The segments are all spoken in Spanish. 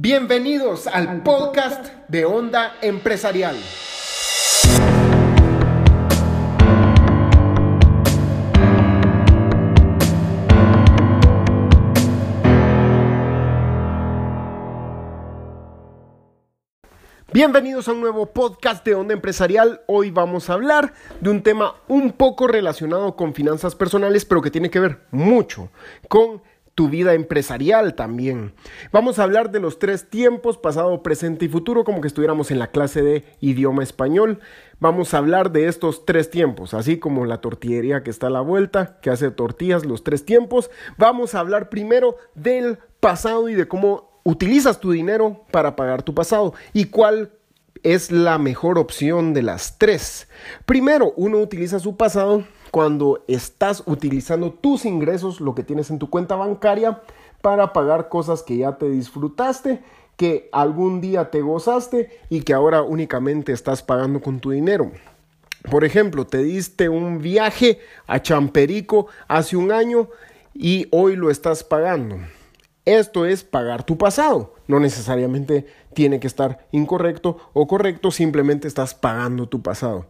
Bienvenidos al podcast de Onda Empresarial. Bienvenidos a un nuevo podcast de Onda Empresarial. Hoy vamos a hablar de un tema un poco relacionado con finanzas personales, pero que tiene que ver mucho con tu vida empresarial también. Vamos a hablar de los tres tiempos, pasado, presente y futuro, como que estuviéramos en la clase de idioma español. Vamos a hablar de estos tres tiempos, así como la tortillería que está a la vuelta, que hace tortillas, los tres tiempos. Vamos a hablar primero del pasado y de cómo utilizas tu dinero para pagar tu pasado y cuál es la mejor opción de las tres. Primero, uno utiliza su pasado cuando estás utilizando tus ingresos, lo que tienes en tu cuenta bancaria, para pagar cosas que ya te disfrutaste, que algún día te gozaste y que ahora únicamente estás pagando con tu dinero. Por ejemplo, te diste un viaje a Champerico hace un año y hoy lo estás pagando. Esto es pagar tu pasado. No necesariamente tiene que estar incorrecto o correcto, simplemente estás pagando tu pasado.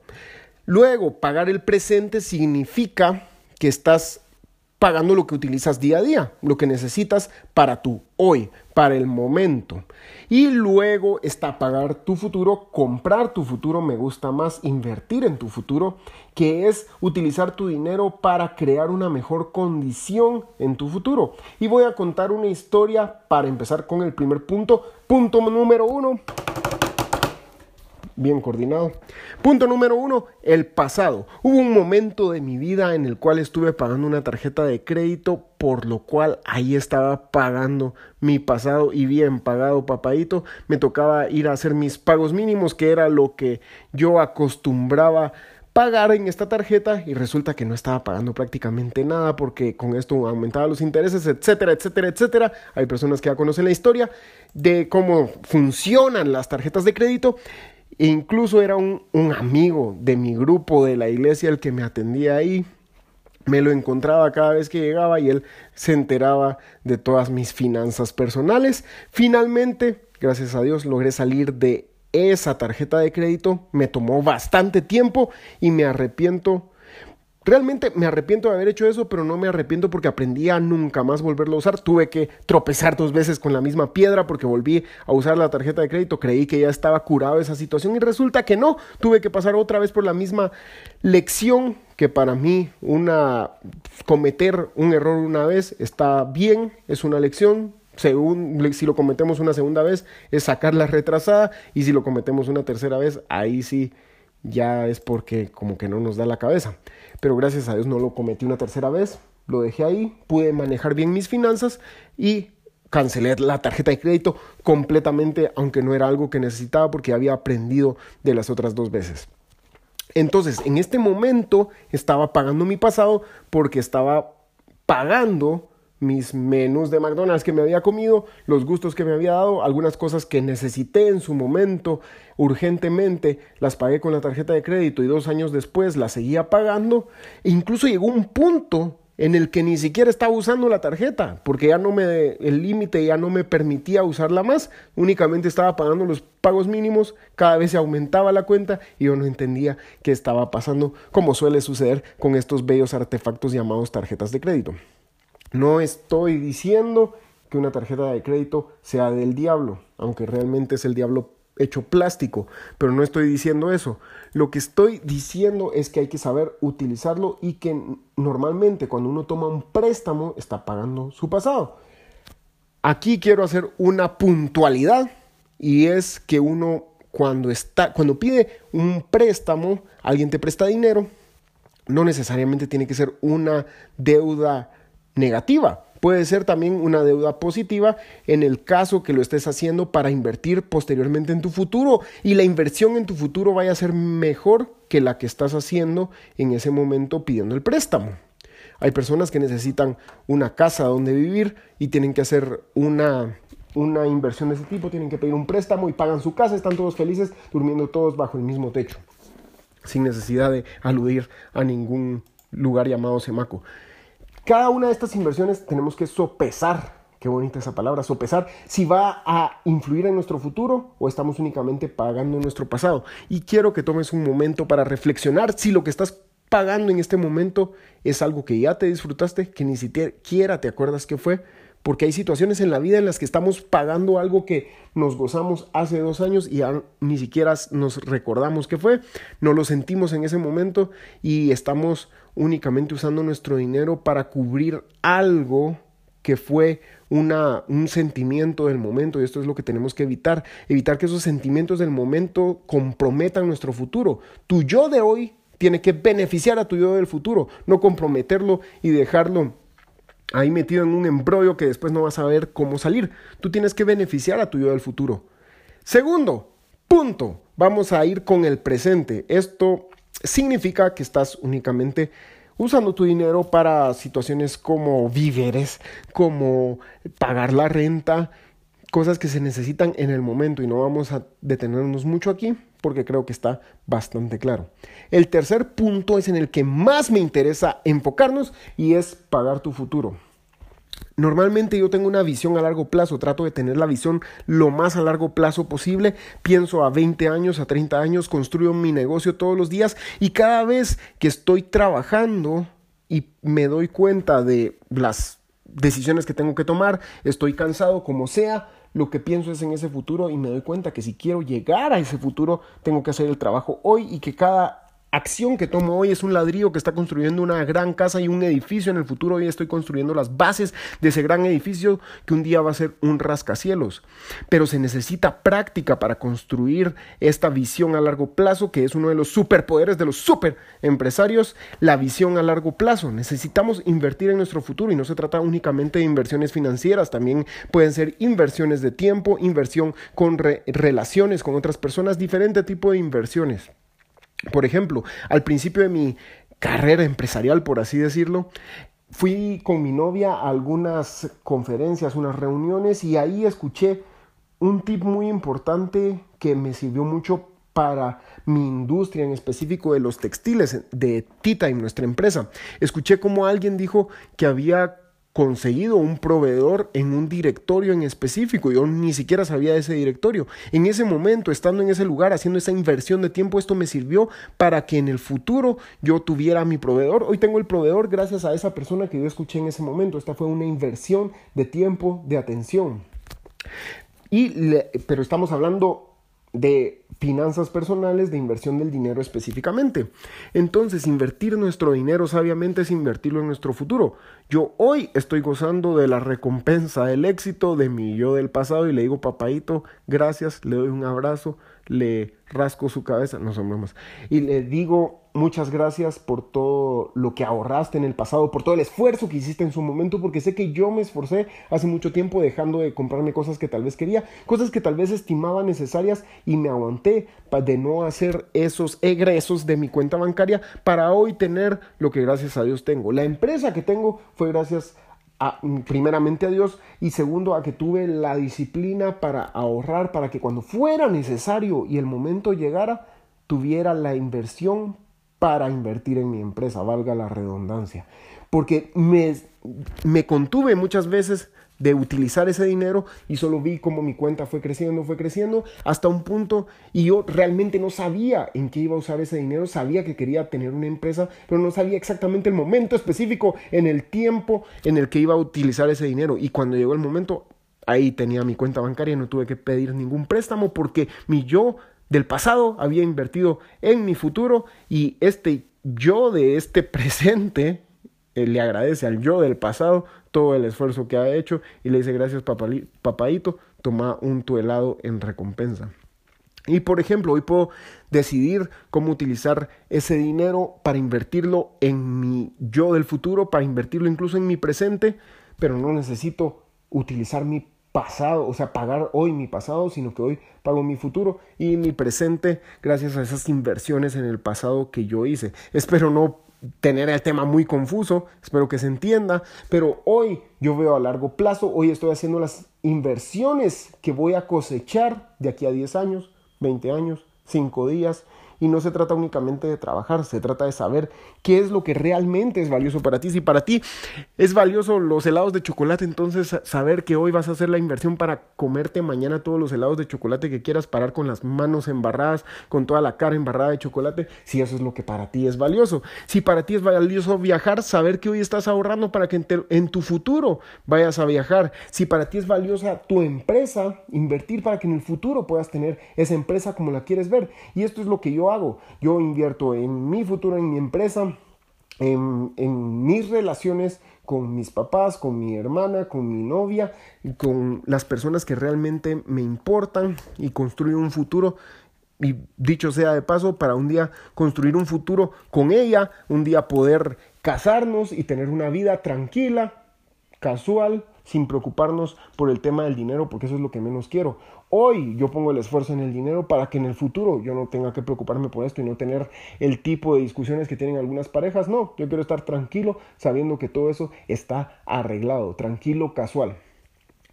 Luego, pagar el presente significa que estás pagando lo que utilizas día a día, lo que necesitas para tu hoy, para el momento. Y luego está pagar tu futuro, comprar tu futuro, me gusta más invertir en tu futuro, que es utilizar tu dinero para crear una mejor condición en tu futuro. Y voy a contar una historia para empezar con el primer punto. Punto número uno bien coordinado. Punto número uno, el pasado. Hubo un momento de mi vida en el cual estuve pagando una tarjeta de crédito, por lo cual ahí estaba pagando mi pasado y bien pagado, papadito. Me tocaba ir a hacer mis pagos mínimos, que era lo que yo acostumbraba pagar en esta tarjeta y resulta que no estaba pagando prácticamente nada porque con esto aumentaba los intereses, etcétera, etcétera, etcétera. Hay personas que ya conocen la historia de cómo funcionan las tarjetas de crédito incluso era un amigo de mi grupo de la iglesia el que me atendía ahí. Me lo encontraba cada vez que llegaba y él se enteraba de todas mis finanzas personales. Finalmente, gracias a Dios, logré salir de esa tarjeta de crédito. Me tomó bastante tiempo y me arrepiento Realmente me arrepiento de haber hecho eso, pero no me arrepiento porque aprendí a nunca más volverlo a usar. Tuve que tropezar dos veces con la misma piedra porque volví a usar la tarjeta de crédito. Creí que ya estaba curado esa situación y resulta que no. Tuve que pasar otra vez por la misma lección que para mí una cometer un error una vez está bien, es una lección, según, si lo cometemos una segunda vez es sacar la retrasada y si lo cometemos una tercera vez ahí sí ya es porque como que no nos da la cabeza pero gracias a Dios no lo cometí una tercera vez, lo dejé ahí, pude manejar bien mis finanzas y cancelé la tarjeta de crédito completamente, aunque no era algo que necesitaba porque había aprendido de las otras dos veces. Entonces, en este momento estaba pagando mi pasado porque estaba pagando mis menús de McDonald's que me había comido, los gustos que me había dado, algunas cosas que necesité en su momento urgentemente, las pagué con la tarjeta de crédito y dos años después las seguía pagando. Incluso llegó un punto en el que ni siquiera estaba usando la tarjeta, porque ya no me, el límite ya no me permitía usarla más, únicamente estaba pagando los pagos mínimos, cada vez se aumentaba la cuenta y yo no entendía qué estaba pasando, como suele suceder con estos bellos artefactos llamados tarjetas de crédito. No estoy diciendo que una tarjeta de crédito sea del diablo, aunque realmente es el diablo hecho plástico, pero no estoy diciendo eso. Lo que estoy diciendo es que hay que saber utilizarlo y que normalmente cuando uno toma un préstamo está pagando su pasado. Aquí quiero hacer una puntualidad y es que uno cuando está cuando pide un préstamo, alguien te presta dinero, no necesariamente tiene que ser una deuda negativa. Puede ser también una deuda positiva en el caso que lo estés haciendo para invertir posteriormente en tu futuro y la inversión en tu futuro vaya a ser mejor que la que estás haciendo en ese momento pidiendo el préstamo. Hay personas que necesitan una casa donde vivir y tienen que hacer una, una inversión de ese tipo, tienen que pedir un préstamo y pagan su casa, están todos felices durmiendo todos bajo el mismo techo, sin necesidad de aludir a ningún lugar llamado Semaco. Cada una de estas inversiones tenemos que sopesar Qué bonita esa palabra, sopesar si va a influir en nuestro futuro o estamos únicamente pagando nuestro pasado. Y quiero que tomes un momento para reflexionar si lo que estás pagando en este momento es algo que ya te disfrutaste, que ni siquiera te acuerdas que fue, porque hay situaciones en la vida en las que estamos pagando algo que nos gozamos hace dos años y ni siquiera nos recordamos que fue, no lo sentimos en ese momento y estamos únicamente usando nuestro dinero para cubrir algo que fue una, un sentimiento del momento y esto es lo que tenemos que evitar, evitar que esos sentimientos del momento comprometan nuestro futuro. Tu yo de hoy tiene que beneficiar a tu yo del futuro, no comprometerlo y dejarlo ahí metido en un embrollo que después no vas a ver cómo salir. Tú tienes que beneficiar a tu yo del futuro. Segundo, punto, vamos a ir con el presente. Esto significa que estás únicamente usando tu dinero para situaciones como víveres, como pagar la renta, cosas que se necesitan en el momento y no vamos a detenernos mucho aquí porque creo que está bastante claro. El tercer punto es en el que más me interesa enfocarnos y es pagar tu futuro. Normalmente yo tengo una visión a largo plazo, trato de tener la visión lo más a largo plazo posible, pienso a 20 años, a 30 años, construyo mi negocio todos los días y cada vez que estoy trabajando y me doy cuenta de las decisiones que tengo que tomar, estoy cansado como sea, lo que pienso es en ese futuro y me doy cuenta que si quiero llegar a ese futuro, tengo que hacer el trabajo hoy y que cada acción que tomo hoy es un ladrillo que está construyendo una gran casa y un edificio en el futuro. Hoy estoy construyendo las bases de ese gran edificio que un día va a ser un rascacielos. Pero se necesita práctica para construir esta visión a largo plazo, que es uno de los superpoderes de los super empresarios, la visión a largo plazo. Necesitamos invertir en nuestro futuro y no se trata únicamente de inversiones financieras, también pueden ser inversiones de tiempo, inversión con relaciones con otras personas, diferente tipo de inversiones. Por ejemplo, al principio de mi carrera empresarial, por así decirlo, fui con mi novia a algunas conferencias, unas reuniones y ahí escuché un tip muy importante que me sirvió mucho para mi industria, en específico de los textiles de T-Time, nuestra empresa. Escuché como alguien dijo que había conseguido un proveedor en un directorio en específico. Yo ni siquiera sabía de ese directorio. En ese momento, estando en ese lugar, haciendo esa inversión de tiempo, esto me sirvió para que en el futuro yo tuviera mi proveedor. Hoy tengo el proveedor gracias a esa persona que yo escuché en ese momento. Esta fue una inversión de tiempo, de atención. Y pero estamos hablando de finanzas personales, de inversión del dinero específicamente. Entonces, invertir nuestro dinero sabiamente es invertirlo en nuestro futuro. Yo hoy estoy gozando de la recompensa, del éxito de mi yo del pasado y le digo, papadito, gracias, le doy un abrazo, le rasco su cabeza, no son bromas, y le digo muchas gracias por todo lo que ahorraste en el pasado, por todo el esfuerzo que hiciste en su momento, porque sé que yo me esforcé hace mucho tiempo dejando de comprarme cosas que tal vez quería, cosas que tal vez estimaba necesarias y me aguanté de no hacer esos egresos de mi cuenta bancaria para hoy tener lo que gracias a Dios tengo. La empresa que tengo fue gracias primeramente a Dios y segundo a que tuve la disciplina para ahorrar para que cuando fuera necesario y el momento llegara tuviera la inversión para invertir en mi empresa, valga la redundancia. Porque me, me contuve muchas veces de utilizar ese dinero y solo vi cómo mi cuenta fue creciendo, fue creciendo hasta un punto y yo realmente no sabía en qué iba a usar ese dinero, sabía que quería tener una empresa, pero no sabía exactamente el momento específico en el tiempo en el que iba a utilizar ese dinero y cuando llegó el momento ahí tenía mi cuenta bancaria, no tuve que pedir ningún préstamo porque mi yo del pasado había invertido en mi futuro y este yo de este presente eh, le agradece al yo del pasado todo el esfuerzo que ha hecho y le dice gracias papadito, toma un tu helado en recompensa. Y por ejemplo, hoy puedo decidir cómo utilizar ese dinero para invertirlo en mi yo del futuro, para invertirlo incluso en mi presente, pero no necesito utilizar mi pasado, o sea, pagar hoy mi pasado, sino que hoy pago mi futuro y mi presente gracias a esas inversiones en el pasado que yo hice. Espero no tener el tema muy confuso, espero que se entienda, pero hoy yo veo a largo plazo, hoy estoy haciendo las inversiones que voy a cosechar de aquí a 10 años, 20 años, 5 días, Y no se trata únicamente de trabajar, se trata de saber qué es lo que realmente es valioso para ti. Si para ti es valioso los helados de chocolate, entonces saber que hoy vas a hacer la inversión para comerte mañana todos los helados de chocolate que quieras, parar con las manos embarradas, con toda la cara embarrada de chocolate, si eso es lo que para ti es valioso. Si para ti es valioso viajar, saber que hoy estás ahorrando para que en, tu futuro vayas a viajar. Si para ti es valiosa tu empresa, invertir para que en el futuro puedas tener esa empresa como la quieres ver. Y esto es lo que yo hago. Yo invierto en mi futuro, en mi empresa, en, en mis relaciones con mis papás, con mi hermana, con mi novia, y con las personas que realmente me importan y construir un futuro. Y dicho sea de paso, para un día construir un futuro con ella, un día poder casarnos y tener una vida tranquila, casual, sin preocuparnos por el tema del dinero, porque eso es lo que menos quiero. Hoy yo pongo el esfuerzo en el dinero para que en el futuro yo no tenga que preocuparme por esto y no tener el tipo de discusiones que tienen algunas parejas. No, yo quiero estar tranquilo sabiendo que todo eso está arreglado, tranquilo, casual.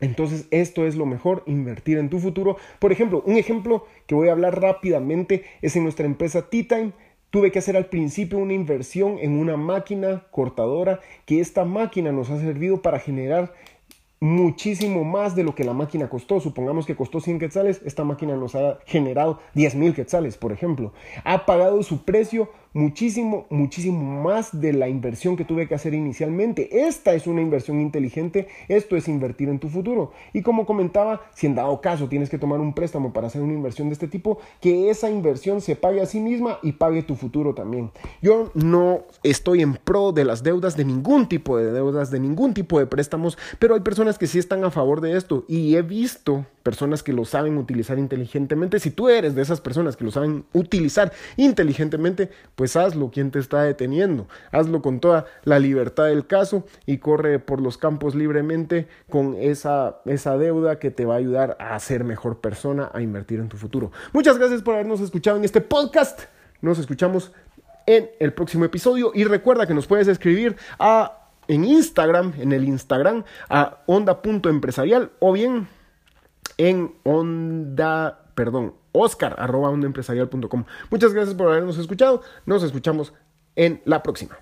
Entonces esto es lo mejor, invertir en tu futuro. Por ejemplo, un ejemplo que voy a hablar rápidamente es en nuestra empresa T-Time. Tuve que hacer al principio una inversión en una máquina cortadora que esta máquina nos ha servido para generar muchísimo más de lo que la máquina costó. Supongamos que costó 100 quetzales, esta máquina nos ha generado 10 mil quetzales, por ejemplo. Ha pagado su precio muchísimo, muchísimo más de la inversión que tuve que hacer inicialmente. Esta es una inversión inteligente, esto es invertir en tu futuro. Y como comentaba, si en dado caso tienes que tomar un préstamo para hacer una inversión de este tipo, que esa inversión se pague a sí misma y pague tu futuro también. Yo no estoy en pro de las deudas, de ningún tipo de deudas, de ningún tipo de préstamos, pero hay personas que sí están a favor de esto y he visto personas que lo saben utilizar inteligentemente. Si tú eres de esas personas que lo saben utilizar inteligentemente, pues hazlo, quien te está deteniendo. Hazlo con toda la libertad del caso y corre por los campos libremente con esa, esa deuda que te va a ayudar a ser mejor persona, a invertir en tu futuro. Muchas gracias por habernos escuchado en este podcast. Nos escuchamos en el próximo episodio y recuerda que nos puedes escribir a en Instagram, en el Instagram a onda.empresarial o bien en onda, perdón, oscar arroba ondaempresarial.com. Muchas gracias por habernos escuchado. Nos escuchamos en la próxima.